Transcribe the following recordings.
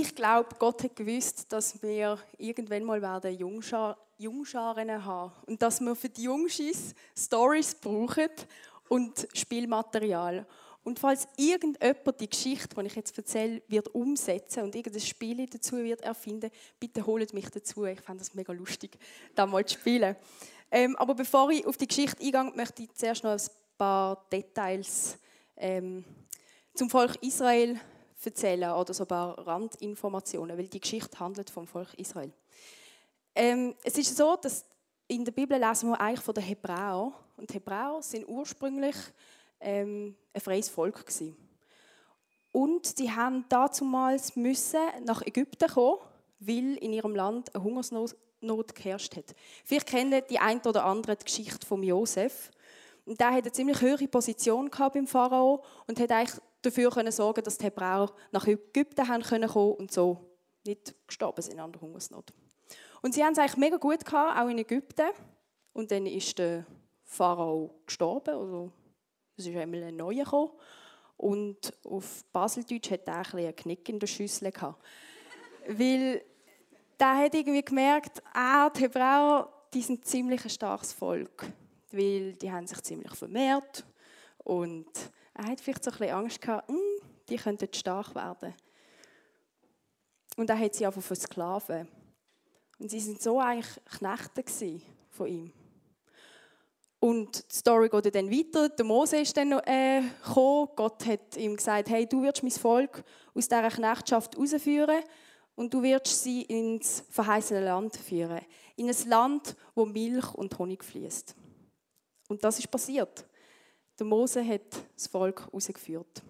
Ich glaube, Gott hat gewusst, dass wir irgendwann mal werden Jungschar Jungscharen haben und dass wir für die Jungschis Stories brauchen und Spielmaterial. Und falls irgendjemand die Geschichte, die ich jetzt erzähle, wird umsetzen und irgendein Spiel dazu wird erfinden, bitte holt mich dazu. Ich fände das mega lustig, da mal zu spielen. Ähm, aber bevor ich auf die Geschichte eingehe, möchte ich zuerst noch ein paar Details ähm, zum Volk Israel erzählen oder so ein paar Randinformationen, weil die Geschichte handelt vom Volk Israel. Ähm, es ist so, dass in der Bibel lesen wir eigentlich von den Hebräern. Und Hebräer sind ursprünglich ähm, ein freies Volk gewesen. Und die haben dazumals müssen nach Ägypten kommen, weil in ihrem Land eine Hungersnot geherrscht hat. Vielleicht kennen die ein oder andere die Geschichte von Josef. Und der hatte eine ziemlich hohe Position beim Pharao und hat eigentlich dafür können sorgen, dass die Hebräer nach Ägypten haben können kommen und so nicht gestorben sind an der Hungersnot. Und sie haben es eigentlich mega gut gehabt, auch in Ägypten. Und dann ist der Pharao gestorben, also es ist einmal ein neuer gekommen. Und auf Baseldeutsch hat er ein einen Knick in der Schüssel gehabt. Weil der hat irgendwie gemerkt, ah, die Hebräer, die sind ziemlich ein starkes Volk. Weil die haben sich ziemlich vermehrt. Und er hat vielleicht so ein bisschen Angst gehabt, hm, die könnten stark werden. Und er hat sie einfach versklaven. Und sie sind so eigentlich Knechte von ihm. Und die Story geht dann weiter. Der Mose ist dann äh, gekommen. Gott hat ihm gesagt, hey, du wirst mein Volk aus dieser Knechtschaft herausführen und du wirst sie ins verheißene Land führen. In ein Land, wo Milch und Honig fließt. Und das ist passiert. Der Mose hat das Volk herausgeführt.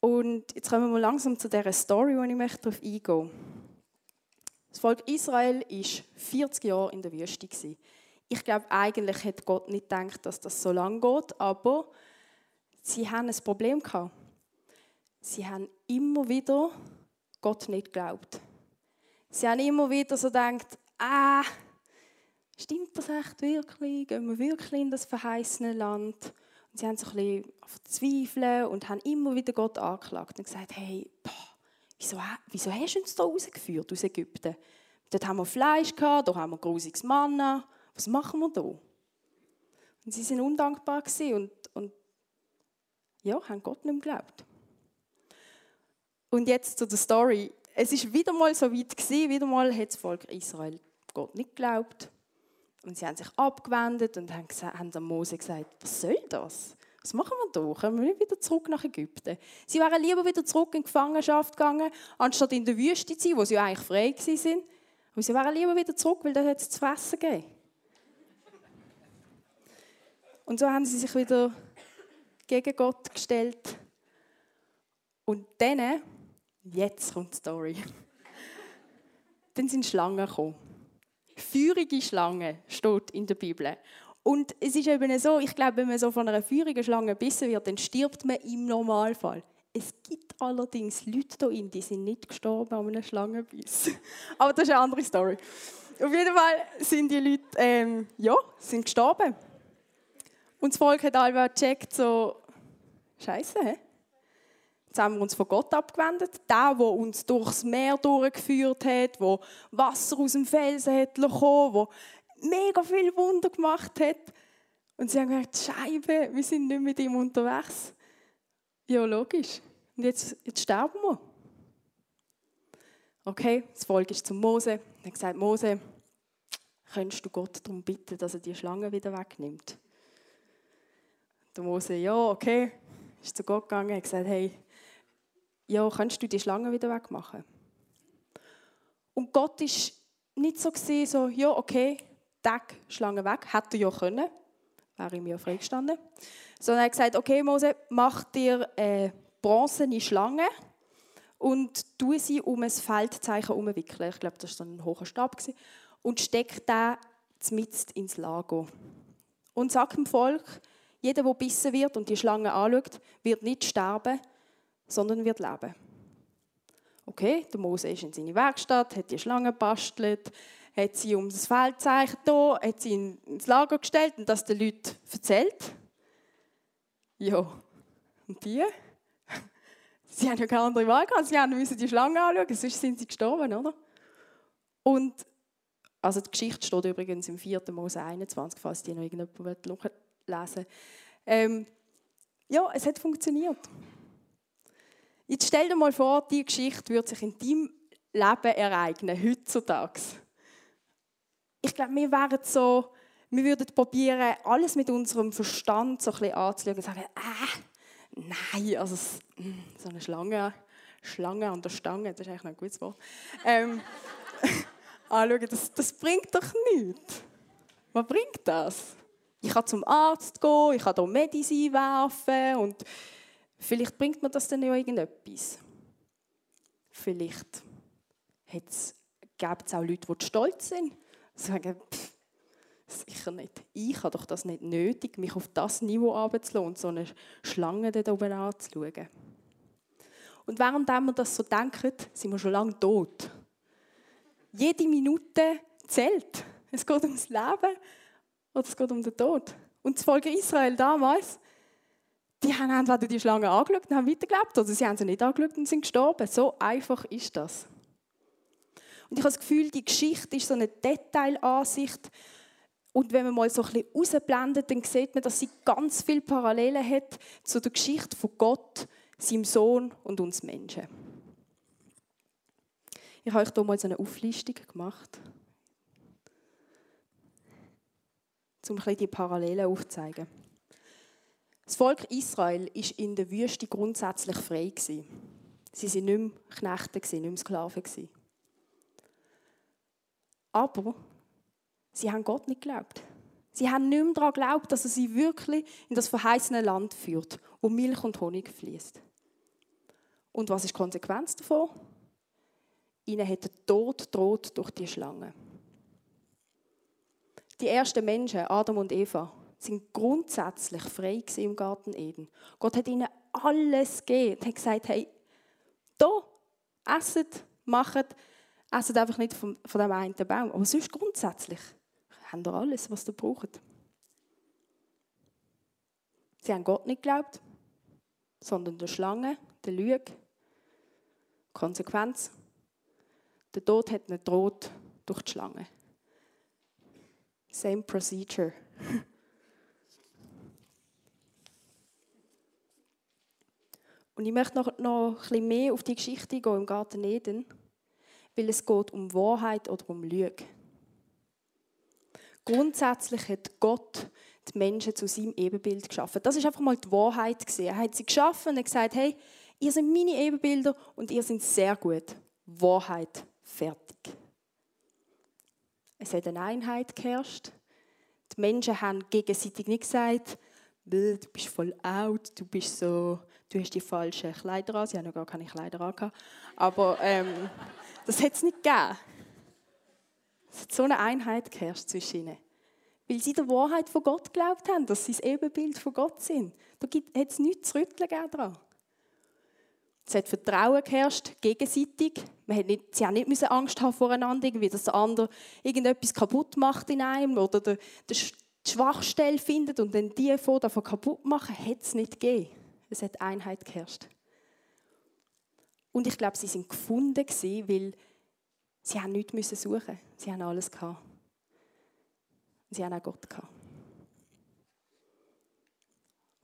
Und jetzt kommen wir langsam zu dieser Story, wo ich möchte darauf eingehen. Das Volk Israel war 40 Jahre in der Wüste. Ich glaube, eigentlich hat Gott nicht gedacht, dass das so lange geht, aber sie haben ein Problem. Sie haben immer wieder Gott nicht geglaubt. Sie haben immer wieder so gedacht, ah, stimmt das echt wirklich? Gehen wir wirklich in das verheißene Land? Und sie haben sich ein bisschen verzweifelt und haben immer wieder Gott angeklagt und gesagt, hey, boah, wieso, wieso hast du uns da rausgeführt aus Ägypten? Dort haben wir Fleisch gehabt, da haben wir grusiges Manna. Was machen wir da? Und sie sind undankbar und, und ja, haben Gott nicht mehr geglaubt. Und jetzt zu der Story. Es ist wieder mal so weit gewesen, wieder mal hat das Volk Israel Gott nicht geglaubt. Und sie haben sich abgewendet und haben, gesagt, haben Mose gesagt, was soll das? Was machen wir da? Kommen wir wieder zurück nach Ägypten? Sie wären lieber wieder zurück in die Gefangenschaft gegangen, anstatt in der Wüste zu sein, wo sie eigentlich frei waren. Und sie wären lieber wieder zurück, weil dort es zu fressen gegeben. Und so haben sie sich wieder gegen Gott gestellt. Und dann, jetzt kommt die Story, dann sind Schlangen gekommen. Feurige Schlangen steht in der Bibel. Und es ist eben so, ich glaube, wenn man so von einer feurigen Schlange gebissen wird, dann stirbt man im Normalfall. Es gibt allerdings Leute hier in, die sind nicht gestorben an einem Schlangenbiss. Aber das ist eine andere Story. Auf jeden Fall sind die Leute, ähm, ja, sind gestorben. Und das Volk hat alle gecheckt, so, Scheiße, hä? Jetzt haben wir uns von Gott abgewendet. Der, der uns durchs Meer durchgeführt hat, wo Wasser aus dem Felsen hat bekommen, wo mega viel Wunder gemacht hat. Und sie haben gesagt, Scheibe, wir sind nicht mit ihm unterwegs. Ja, logisch. Und jetzt, jetzt sterben wir. Okay, das Volk ist zum Mose. Er hat gesagt, Mose, könntest du Gott darum bitten, dass er die Schlange wieder wegnimmt? Der Mose, ja, okay. Ist zu Gott gegangen und gesagt, hey, ja, kannst du die Schlange wieder wegmachen? Und Gott ist nicht so gesehen, so, ja, okay, Tag, Schlange weg. Hätte er ja können. Wäre ihm ja freigestanden. Sondern er hat gesagt, okay, Mose, mach dir eine bronzene Schlange und tu sie um ein Feldzeichen umwickeln. Ich glaube, das war ein hoher Stab. Und steck den mitten ins Lager. Und sag dem Volk, jeder, der bissen wird und die Schlange anschaut, wird nicht sterben, sondern wird leben. Okay, der Mose ist in seine Werkstatt, hat die Schlange bastelt, hat sie um das Feldzeichen da, hat sie ins Lager gestellt und das den Leuten erzählt. Ja, und die Sie haben ja keine andere Wahl gehabt. Sie müssen die Schlange anschauen, sonst sind sie gestorben, oder? Und also die Geschichte steht übrigens im 4. Mose 21, falls die noch irgendjemand lesen ähm, Ja, es hat funktioniert. Jetzt stell dir mal vor, die Geschichte würde sich in deinem Leben ereignen, heutzutage. Ich glaube, wir wären so, wir würden probieren, alles mit unserem Verstand so ein bisschen anzuschauen und sagen, äh, nein, also hm, so eine Schlange, Schlange an der Stange, das ist eigentlich noch ein gutes Wort. Ähm, anschauen, das, das bringt doch nichts. Was bringt das? Ich kann zum Arzt gehen, ich kann hier Medizin werfen und vielleicht bringt mir das dann ja irgendetwas. Vielleicht gibt es auch Leute, die stolz sind sagen, pff, sicher nicht. Ich habe doch das nicht nötig, mich auf das Niveau abzulassen und so eine Schlange da oben anzuschauen. Und während wir das so denken, sind wir schon lange tot. Jede Minute zählt. Es geht ums Leben oder es geht um den Tod. Und das Volk Israel damals, die haben entweder die Schlange angeschaut und haben weitergelebt, oder sie haben sie nicht angeschaut und sind gestorben. So einfach ist das. Und ich habe das Gefühl, die Geschichte ist so eine Detailansicht. Und wenn man mal so ein bisschen rausblendet, dann sieht man, dass sie ganz viele Parallelen hat zu der Geschichte von Gott, seinem Sohn und uns Menschen. Ich habe euch hier mal so eine Auflistung gemacht, um ein bisschen die Parallelen aufzuzeigen. Das Volk Israel war in der Wüste grundsätzlich frei. Sie waren nicht mehr Knechte, nicht mehr Sklaven. Aber sie haben Gott nicht geglaubt. Sie haben nicht mehr daran geglaubt, dass er sie wirklich in das verheißene Land führt, wo Milch und Honig fließt. Und was ist die Konsequenz davon? Ihnen hat der Tod droht durch die Schlange. Die ersten Menschen, Adam und Eva, sind grundsätzlich frei im Garten Eden. Gott hat ihnen alles gegeben und hat gesagt, hey, da, esset, macht, Esset einfach nicht von, von dem einen Baum. Aber sonst grundsätzlich haben ihr alles, was ihr braucht. Sie haben Gott nicht geglaubt, sondern der Schlange, der Lüge. Konsequenz. Der Tod hat nicht droht durch die Schlange. Same procedure. Und ich möchte noch, noch ein mehr auf die Geschichte gehen im Garten Eden weil es geht um Wahrheit oder um Lüge. Grundsätzlich hat Gott die Menschen zu seinem Ebenbild geschaffen. Das ist einfach mal die Wahrheit Er hat sie geschaffen und gesagt, hey, ihr seid meine Ebenbilder und ihr seid sehr gut. Wahrheit, fertig. Es hat eine Einheit geherrscht. Die Menschen haben gegenseitig nicht gesagt, du bist voll out, du bist so, du hast die falschen Kleider an. Sie haben noch gar keine Kleider an. Aber ähm, das hat es nicht gegeben. Es hat so eine Einheit geherrscht zwischen ihnen. Weil sie der Wahrheit von Gott geglaubt haben, dass sie das Ebenbild von Gott sind. Da hat es nichts zu rütteln daran. Es hat Vertrauen geherrscht, gegenseitig. Man hat nicht, sie haben nicht Angst haben voreinander, irgendwie, dass der andere irgendetwas kaputt macht in einem oder der, der die Schwachstelle findet und dann die davon kaputt machen, hat es nicht gegeben. Es hat Einheit geherrscht. Und ich glaube, sie sind gefunden weil sie haben nichts müssen suchen. Sie haben alles gehabt. Und sie haben auch Gott gehabt.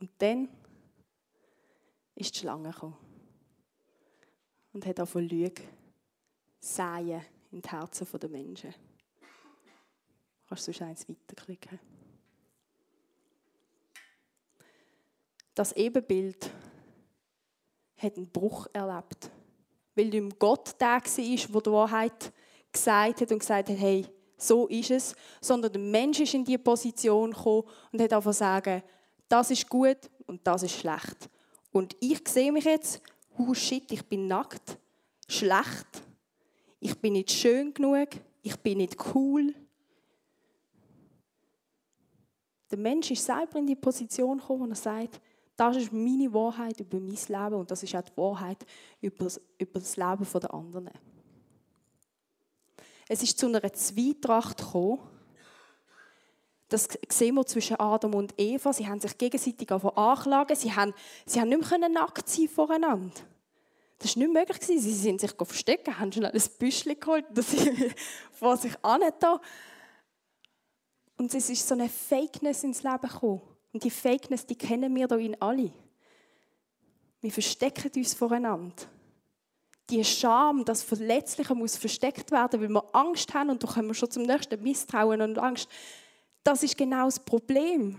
Und dann ist die Schlange gekommen und hat auch von Lüge säen in die Herzen der Menschen. Kannst du sonst eins weiterklicken? Das Ebenbild hat einen Bruch erlebt weil nicht Gott der war, der die Wahrheit gesagt hat und gesagt hat, hey, so ist es, sondern der Mensch ist in diese Position gekommen und hat einfach sagen, das ist gut und das ist schlecht. Und ich sehe mich jetzt, oh shit, ich bin nackt, schlecht, ich bin nicht schön genug, ich bin nicht cool. Der Mensch ist selber in die Position gekommen, wo er sagt, das ist meine Wahrheit über mein Leben und das ist auch die Wahrheit über das, über das Leben der anderen. Es ist zu einer Zweitracht gekommen. Das sehen wir zwischen Adam und Eva. Sie haben sich gegenseitig anklagen. Sie haben, sie haben nicht mehr nackt sein voreinander. Das war nicht möglich. Sie sind sich verstecken, haben schnell ein Büschel geholt, dass sie vor sich da. Und es ist so eine Fakeness ins Leben gekommen. Und die Fakeness, die kennen wir hier in alle. Wir verstecken uns voreinander. Die Scham, das Verletzliche muss versteckt werden, weil wir Angst haben und da kommen wir schon zum nächsten Misstrauen und Angst. Das ist genau das Problem.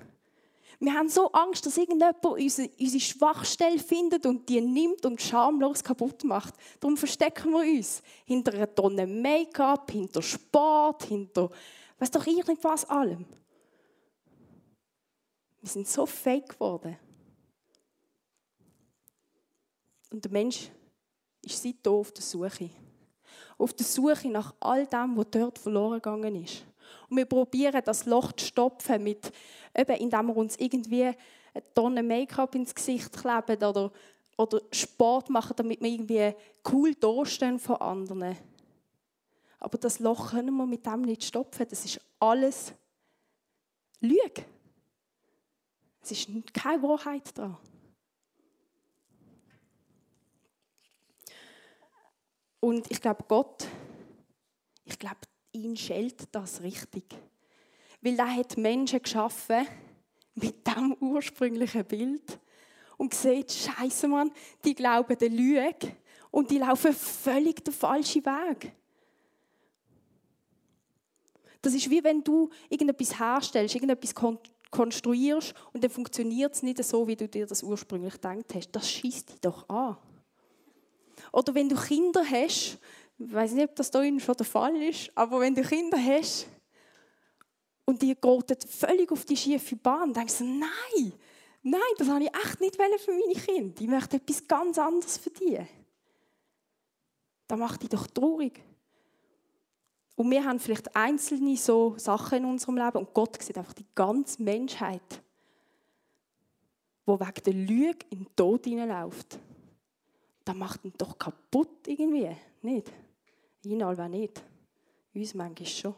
Wir haben so Angst, dass irgendjemand unsere, unsere Schwachstelle findet und die nimmt und schamlos kaputt macht. Darum verstecken wir uns hinter einer Tonne Make-up, hinter Sport, hinter was doch irgendwas allem. Wir sind so fake geworden. Und der Mensch ist seitdem auf der Suche. Auf der Suche nach all dem, was dort verloren gegangen ist. Und wir probieren, das Loch zu stopfen, mit, eben, indem wir uns irgendwie eine Tonne Make-up ins Gesicht kleben oder, oder Sport machen, damit wir irgendwie cool dastehen von anderen. Aber das Loch können wir mit dem nicht stopfen. Das ist alles Lüge. Es ist keine Wahrheit da. Und ich glaube, Gott, ich glaube, ihn schält das richtig. Weil er hat Menschen geschaffen mit dem ursprünglichen Bild und sieht, Scheiße, Mann, die glauben der Lüge und die laufen völlig den falschen Weg. Das ist wie wenn du irgendetwas herstellst, irgendetwas konstruierst und dann funktioniert es nicht so, wie du dir das ursprünglich gedacht hast. Das schießt dich doch an. Oder wenn du Kinder hast, ich weiß nicht, ob das da schon der Fall ist, aber wenn du Kinder hast und die geraten völlig auf die schiefe Bahn, denkst du, nein, nein, das habe ich echt nicht für meine Kinder. Ich möchte etwas ganz anderes für die. Das macht dich doch traurig. Und wir haben vielleicht einzelne so Sachen in unserem Leben und Gott sieht einfach die ganze Menschheit, wo wegen der Lüge in den Tod hineinläuft. Das macht ihn doch kaputt irgendwie, nicht? Ihn allweil nicht. Uns manchmal schon.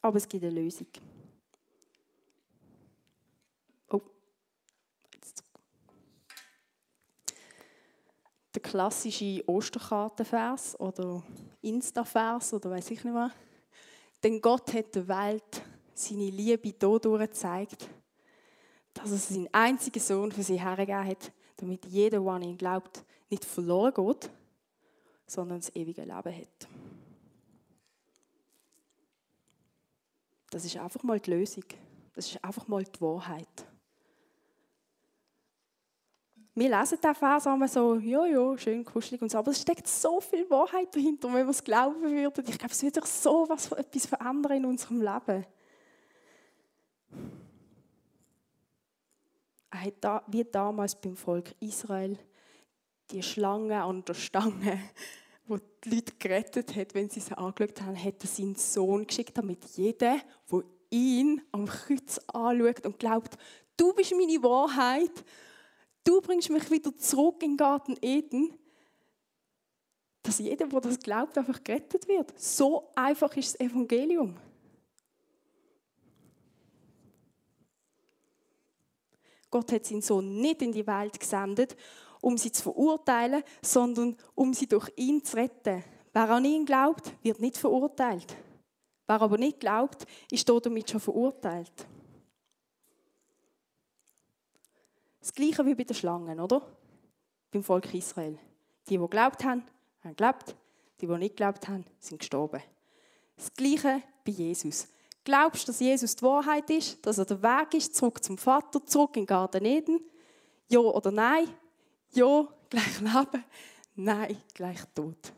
Aber es gibt eine Lösung. Der klassische Osterkartenvers oder Insta-Vers oder weiß ich nicht was. Denn Gott hat der Welt seine Liebe dadurch gezeigt, dass er seinen einzigen Sohn für sie hergegeben hat, damit jeder, der an ihn glaubt, nicht verloren geht, sondern das ewige Leben hat. Das ist einfach mal die Lösung. Das ist einfach mal die Wahrheit wir lesen den Vers einmal so, ja, ja, schön kuschelig und so, aber es steckt so viel Wahrheit dahinter, wenn wir es glauben würden. Ich glaube, es wird doch so was, etwas verändern in unserem Leben. Er hat da, wie damals beim Volk Israel die Schlange an der Stange, wo die Leute gerettet hat, wenn sie sie angeschaut haben, hat er seinen Sohn geschickt, damit jeder, der ihn am Kreuz anschaut und glaubt, du bist meine Wahrheit du bringst mich wieder zurück in den Garten Eden, dass jeder, der das glaubt, einfach gerettet wird. So einfach ist das Evangelium. Gott hat seinen Sohn nicht in die Welt gesendet, um sie zu verurteilen, sondern um sie durch ihn zu retten. Wer an ihn glaubt, wird nicht verurteilt. Wer aber nicht glaubt, ist damit schon verurteilt. Das Gleiche wie bei den Schlangen, oder? Beim Volk Israel. Die, die geglaubt haben, haben gelebt. Die, die nicht geglaubt haben, sind gestorben. Das Gleiche bei Jesus. Glaubst du, dass Jesus die Wahrheit ist, dass er der Weg ist, zurück zum Vater, zurück in den Garten Eden? Ja oder nein? Ja, gleich Leben. Nein, gleich Tod.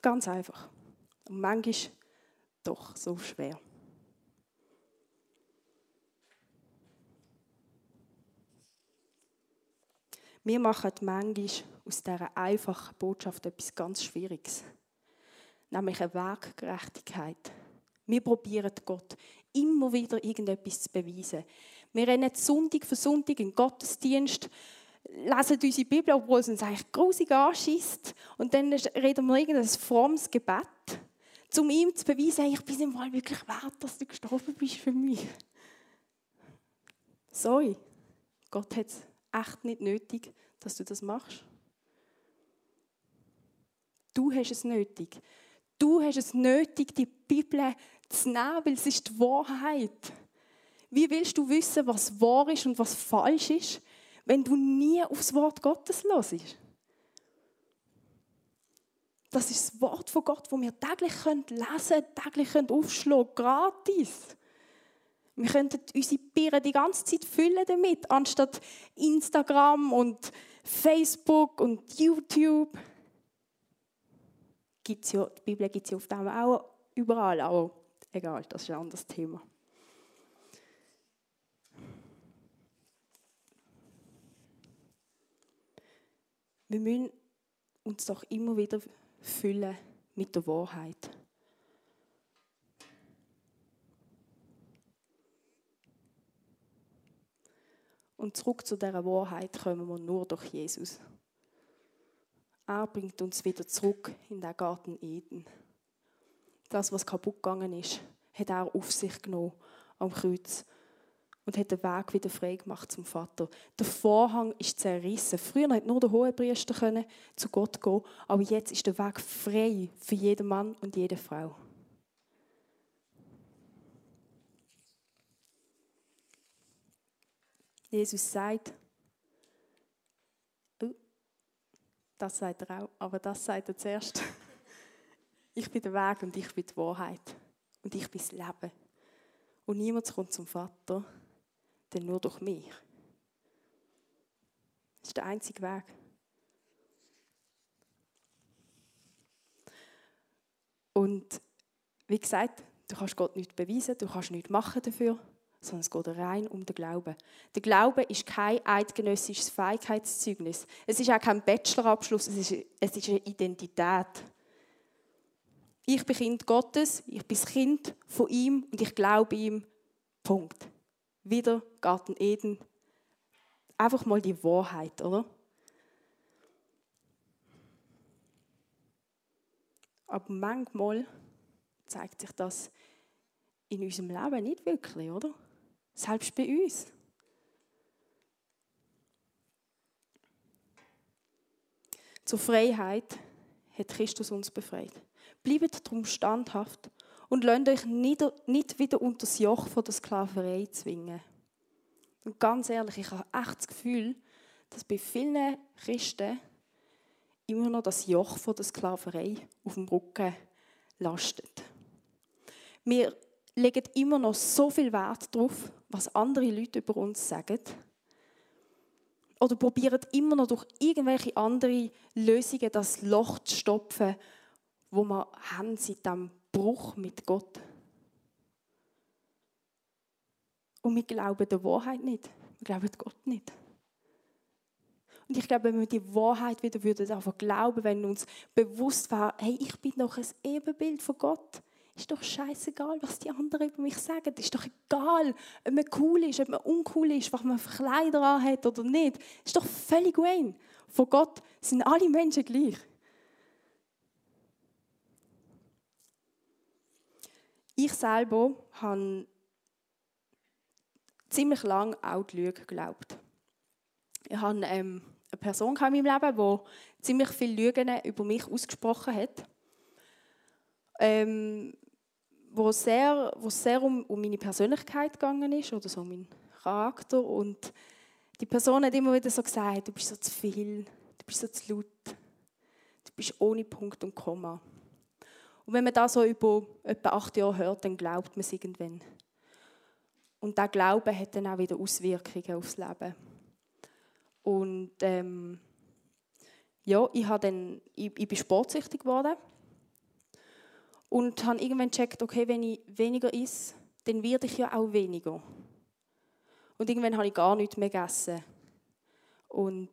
Ganz einfach. Und manchmal doch so schwer. Wir machen manchmal aus dieser einfachen Botschaft etwas ganz Schwieriges. Nämlich eine Werkgerechtigkeit. Wir probieren Gott immer wieder irgendetwas zu beweisen. Wir rennen Sonntag für Sonntag in den Gottesdienst, lesen unsere Bibel, obwohl es uns eigentlich grusig anschießt. Und dann reden wir irgendein frommes Gebet, um ihm zu beweisen, ich bin im Fall wirklich wert, dass du gestorben bist für mich. Sorry, Gott hat es echt nicht nötig, dass du das machst? Du hast es nötig. Du hast es nötig, die Bibel zu nehmen, weil es ist die Wahrheit. Wie willst du wissen, was wahr ist und was falsch ist, wenn du nie aufs Wort Gottes hörst? Das ist das Wort von Gott, das wir täglich lesen können, täglich aufschlagen können, gratis. Wir könnten unsere Birnen die ganze Zeit füllen damit, anstatt Instagram und Facebook und YouTube. Gibt's ja, die Bibel gibt es ja auf dem auch überall, aber egal, das ist ein anderes Thema. Wir müssen uns doch immer wieder füllen mit der Wahrheit. Und zurück zu dieser Wahrheit kommen wir nur durch Jesus. Er bringt uns wieder zurück in den Garten Eden. Das, was kaputt gegangen ist, hat er auf sich genommen am Kreuz und hat den Weg wieder frei gemacht zum Vater. Der Vorhang ist zerrissen. Früher konnte nur der Hohepriester zu Gott gehen, aber jetzt ist der Weg frei für jeden Mann und jede Frau. Jesus sagt, oh, das sagt er auch, aber das sagt er zuerst. Ich bin der Weg und ich bin die Wahrheit. Und ich bin das Leben. Und niemand kommt zum Vater, denn nur durch mich. Das ist der einzige Weg. Und wie gesagt, du kannst Gott nicht beweisen, du kannst nichts machen dafür sondern es geht rein um den Glauben. Der Glaube ist kein eidgenössisches Fähigkeitszeugnis. Es ist auch kein Bachelorabschluss, es ist, es ist eine Identität. Ich bin Kind Gottes, ich bin Kind von ihm und ich glaube ihm. Punkt. Wieder Garten Eden. Einfach mal die Wahrheit, oder? Aber manchmal zeigt sich das in unserem Leben nicht wirklich, oder? Selbst bei uns. Zur Freiheit hat Christus uns befreit. Bleibt darum standhaft und lasst euch nicht wieder unter das Joch von der Sklaverei zwingen. Und ganz ehrlich, ich habe echt das Gefühl, dass bei vielen Christen immer noch das Joch von der Sklaverei auf dem Rücken lastet. Wir legen immer noch so viel Wert darauf, was andere Leute über uns sagen. Oder probieren immer noch durch irgendwelche andere Lösungen das Loch zu stopfen, wo wir haben seit dem Bruch mit Gott. Und wir glauben der Wahrheit nicht. Wir glauben Gott nicht. Und ich glaube, wenn wir die Wahrheit wieder würden einfach glauben, wenn uns bewusst war, hey, ich bin doch ein Ebenbild von Gott. Ist doch scheißegal, was die anderen über mich sagen. Ist doch egal, ob man cool ist, ob man uncool ist, was man für Kleider anhat oder nicht. Ist doch völlig wayne. Von Gott sind alle Menschen gleich. Ich selber habe ziemlich lange auch die Lüge geglaubt. Ich habe ähm, eine Person in meinem Leben, die ziemlich viele Lügen über mich ausgesprochen hat. Ähm, wo sehr, wo sehr um, um meine Persönlichkeit gegangen ist oder so um meinen Charakter und die Person hat immer wieder so gesagt, du bist so zu viel, du bist so zu laut, du bist ohne Punkt und Komma. Und wenn man das so über etwa acht Jahre hört, dann glaubt man es irgendwann. Und der Glaube hat dann auch wieder Auswirkungen aufs Leben. Und ähm, ja, ich, dann, ich, ich bin sportsüchtig geworden und habe irgendwann gecheckt, okay, wenn ich weniger esse, dann werde ich ja auch weniger. Und irgendwann habe ich gar nichts mehr gegessen. Und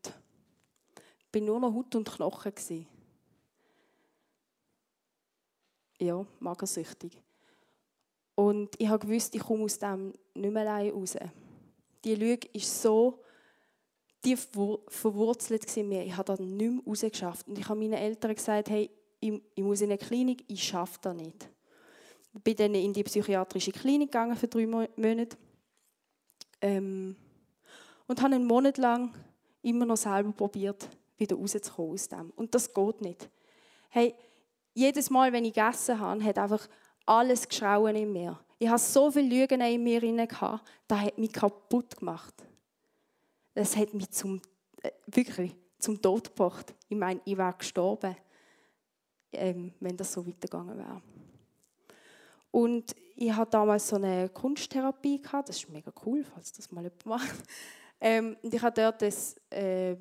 bin nur noch Haut und Knochen. Gewesen. Ja, magersüchtig. Und ich habe gewusst, ich komme aus dem nicht mehr allein raus. Die Lüge ist so tief verwurzelt in mir. Ich habe das nicht mehr rausgeschafft. Und ich habe meinen Eltern gesagt, hey, ich, ich muss in eine Klinik, ich schaffe das nicht. Ich bin dann in die psychiatrische Klinik gegangen für drei Monate ähm, und habe einen Monat lang immer noch selber probiert, wieder rauszukommen aus dem. Und das geht nicht. Hey, jedes Mal, wenn ich gegessen habe, hat einfach alles geschrauen in mir. Ich habe so viele Lügen in mir gehabt, das hat mich kaputt gemacht. Das hat mich zum, äh, wirklich zum Tod gebracht. Ich meine, ich wäre gestorben, ähm, wenn das so weitergegangen wäre. Und ich hatte damals so eine Kunsttherapie gehabt. Das ist mega cool, falls das mal jemand macht. Ähm, und ich habe dort das äh,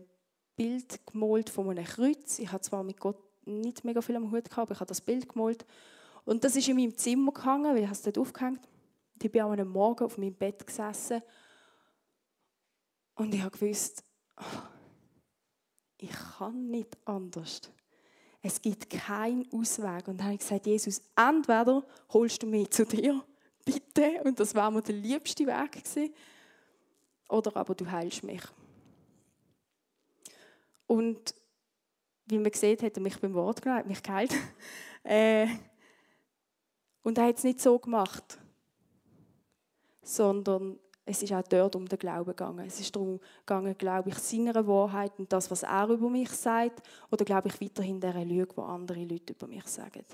Bild gemalt von einem Kreuz. Ich habe zwar mit Gott nicht mega viel am Hut gehabt, aber ich habe das Bild gemalt. Und das ist in meinem Zimmer gehangen, weil ich es dort aufgehängt. Und ich bin am Morgen auf meinem Bett gesessen und ich habe gewusst, oh, ich kann nicht anders. Es gibt keinen Ausweg. Und dann habe ich gesagt, Jesus, entweder holst du mich zu dir, bitte, und das war mir der liebste Weg gewesen, oder aber du heilst mich. Und wie man sieht, hat er mich beim Wort genommen, hat mich geheilt. äh, und er hat es nicht so gemacht, sondern es ist auch dort um den Glauben gegangen. Es ist darum gegangen, glaube ich, seiner Wahrheit und das, was er über mich sagt, oder glaube ich weiterhin der Lüge, die andere Leute über mich sagen.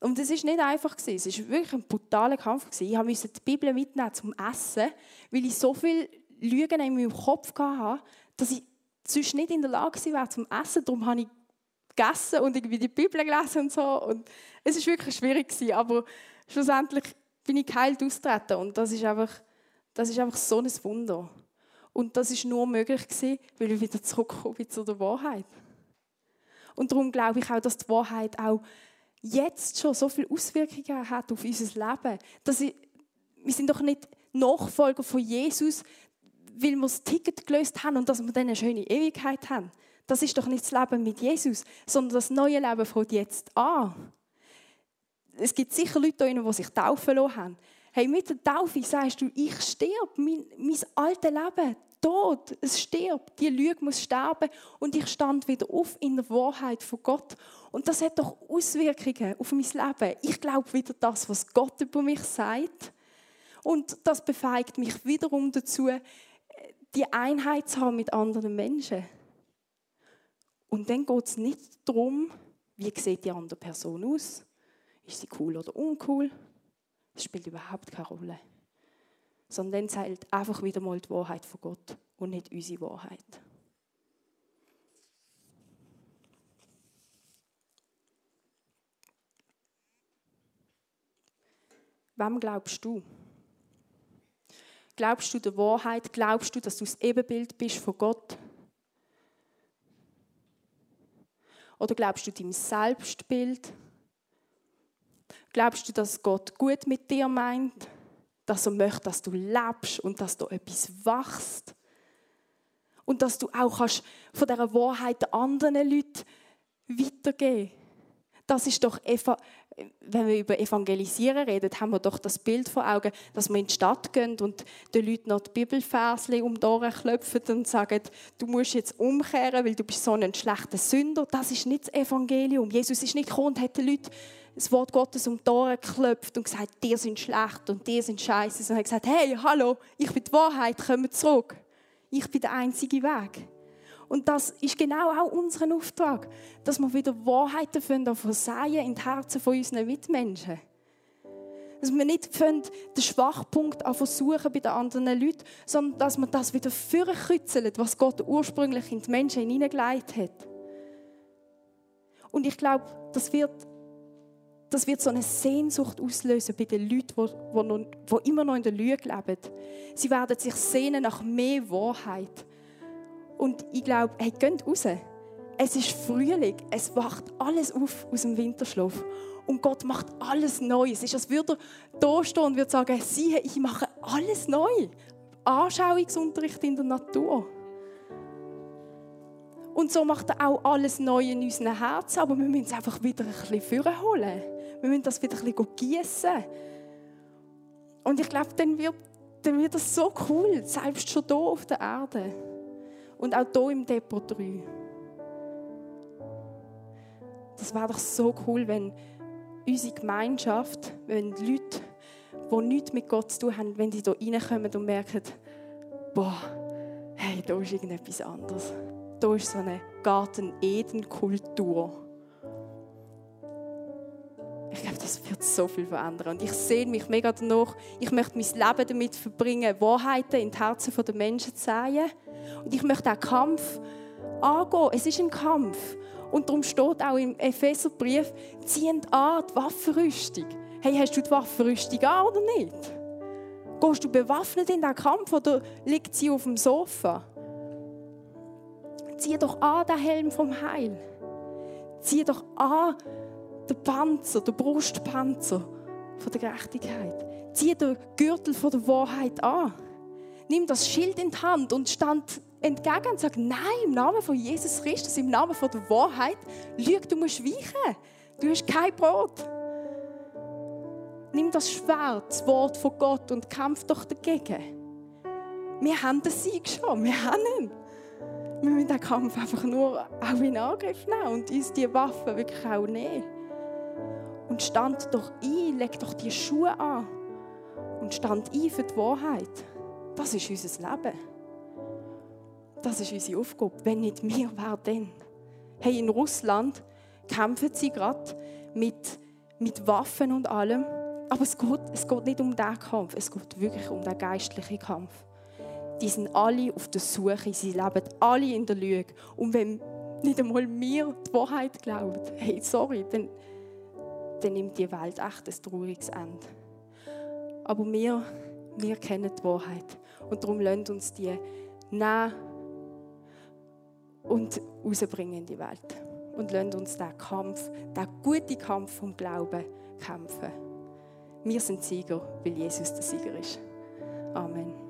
Und es ist nicht einfach Es ist wirklich ein brutaler Kampf Ich musste die Bibel mitnehmen zum Essen, weil ich so viele Lügen in meinem Kopf hatte, dass ich sonst nicht in der Lage war zum Essen. Darum habe ich gegessen und irgendwie die Bibel gelesen und so. Und es ist wirklich schwierig aber schlussendlich bin ich geheilt austreten und das ist einfach das ist einfach so ein Wunder. Und das ist nur möglich gewesen, weil wir wieder zurückkommen zu der Wahrheit. Und darum glaube ich auch, dass die Wahrheit auch jetzt schon so viele Auswirkungen hat auf unser Leben. Dass ich, wir sind doch nicht Nachfolger von Jesus, weil wir das Ticket gelöst haben und dass wir dann eine schöne Ewigkeit haben. Das ist doch nicht das Leben mit Jesus, sondern das neue Leben von jetzt an. Es gibt sicher Leute die sich taufen lassen haben. Hey, mit der Taufe sagst du, ich sterbe, mein, mein altes Leben, tot, es stirbt, die Lüge muss sterben und ich stand wieder auf in der Wahrheit von Gott. Und das hat doch Auswirkungen auf mein Leben. Ich glaube wieder das, was Gott über mich sagt. Und das befeigt mich wiederum dazu, die Einheit zu haben mit anderen Menschen. Und dann geht es nicht darum, wie sieht die andere Person aus? Ist sie cool oder uncool? Das spielt überhaupt keine Rolle. Sondern dann zählt einfach wieder mal die Wahrheit von Gott und nicht unsere Wahrheit. Wem glaubst du? Glaubst du der Wahrheit? Glaubst du, dass du das Ebenbild bist von Gott? Oder glaubst du deinem Selbstbild? Glaubst du, dass Gott gut mit dir meint? Dass er möchte, dass du lebst und dass du etwas wachst? Und dass du auch kannst von dieser Wahrheit anderen Leuten weitergeben Das ist doch, wenn wir über Evangelisieren reden, haben wir doch das Bild vor Augen, dass wir in die Stadt gehen und den Leuten noch die Bibelversli um die Ohren klopfen und sagen, du musst jetzt umkehren, weil du bist so ein schlechter Sünder. Das ist nicht das Evangelium. Jesus ist nicht gekommen und hat den Leuten das Wort Gottes um die Ohren geklopft und gesagt, dir sind schlecht und dir sind scheiße. Und er hat gesagt, hey, hallo, ich bin die Wahrheit, komm zurück. Ich bin der einzige Weg. Und das ist genau auch unser Auftrag, dass wir wieder Wahrheiten versäen in die Herzen von unseren Mitmenschen. Dass wir nicht den Schwachpunkt versuchen bei den anderen Leuten, sondern dass wir das wieder vorkritzeln, was Gott ursprünglich in die Menschen hineingelegt hat. Und ich glaube, das wird das wird so eine Sehnsucht auslösen bei den Leuten, die, immer noch in der Lüge leben. Sie werden sich sehnen nach mehr Wahrheit. Und ich glaube, hey, geht raus. Es ist Frühling, es wacht alles auf aus dem Winterschlaf. Und Gott macht alles neu. Es ist, als würde er da stehen und würde sagen, siehe, ich mache alles neu. Anschauungsunterricht in der Natur. Und so macht er auch alles neu in unseren Herzen, aber wir müssen es einfach wieder ein bisschen vorholen. Wir müssen das wieder ein bisschen gießen. Und ich glaube, dann wird, dann wird das so cool, selbst schon hier auf der Erde. Und auch hier im Depot 3. Das wäre doch so cool, wenn unsere Gemeinschaft, wenn die Leute, die nichts mit Gott zu tun haben, wenn die hier reinkommen und merken, boah, hey, da ist irgendetwas anderes. Da ist so eine Garten-Eden-Kultur. Ich glaube, das wird so viel verändern. Und ich sehe mich mega danach. Ich möchte mein Leben damit verbringen, Wahrheiten in die Herzen der Menschen zu säen. Und ich möchte auch Kampf angehen. Es ist ein Kampf. Und darum steht auch im Epheserbrief, ziehend an die Waffenrüstung. Hey, hast du die Waffenrüstung an oder nicht? Gehst du bewaffnet in den Kampf oder liegt sie auf dem Sofa? Zieh doch an den Helm vom Heil. Zieh doch an den Panzer, den Brustpanzer von der Gerechtigkeit. Zieh den Gürtel von der Wahrheit an. Nimm das Schild in die Hand und stand entgegen und sag, nein, im Namen von Jesus Christus, im Namen von der Wahrheit, lüg, du musst weichen. Du hast kein Brot. Nimm das Schwert, das Wort von Gott und kämpf doch dagegen. Wir haben den Sieg schon, wir haben ihn. Wir müssen den Kampf einfach nur auch in Angriff nehmen und uns die Waffen wirklich auch nehmen. Und stand doch ein, leg doch die Schuhe an und stand ein für die Wahrheit. Das ist unser Leben. Das ist unsere Aufgabe. Wenn nicht wir, wer denn? Hey, in Russland kämpfen sie gerade mit, mit Waffen und allem. Aber es geht, es geht nicht um diesen Kampf, es geht wirklich um den geistlichen Kampf. Die sind alle auf der Suche, sie leben alle in der Lüge. Und wenn nicht einmal mir die Wahrheit glauben, hey, sorry, dann, dann nimmt die Welt echt ein trauriges Ende. Aber wir, wir kennen die Wahrheit. Und darum lasst uns die nehmen und rausbringen in die Welt. Und lasst uns diesen Kampf, diesen guten Kampf vom Glauben kämpfen. Wir sind Sieger, weil Jesus der Sieger ist. Amen.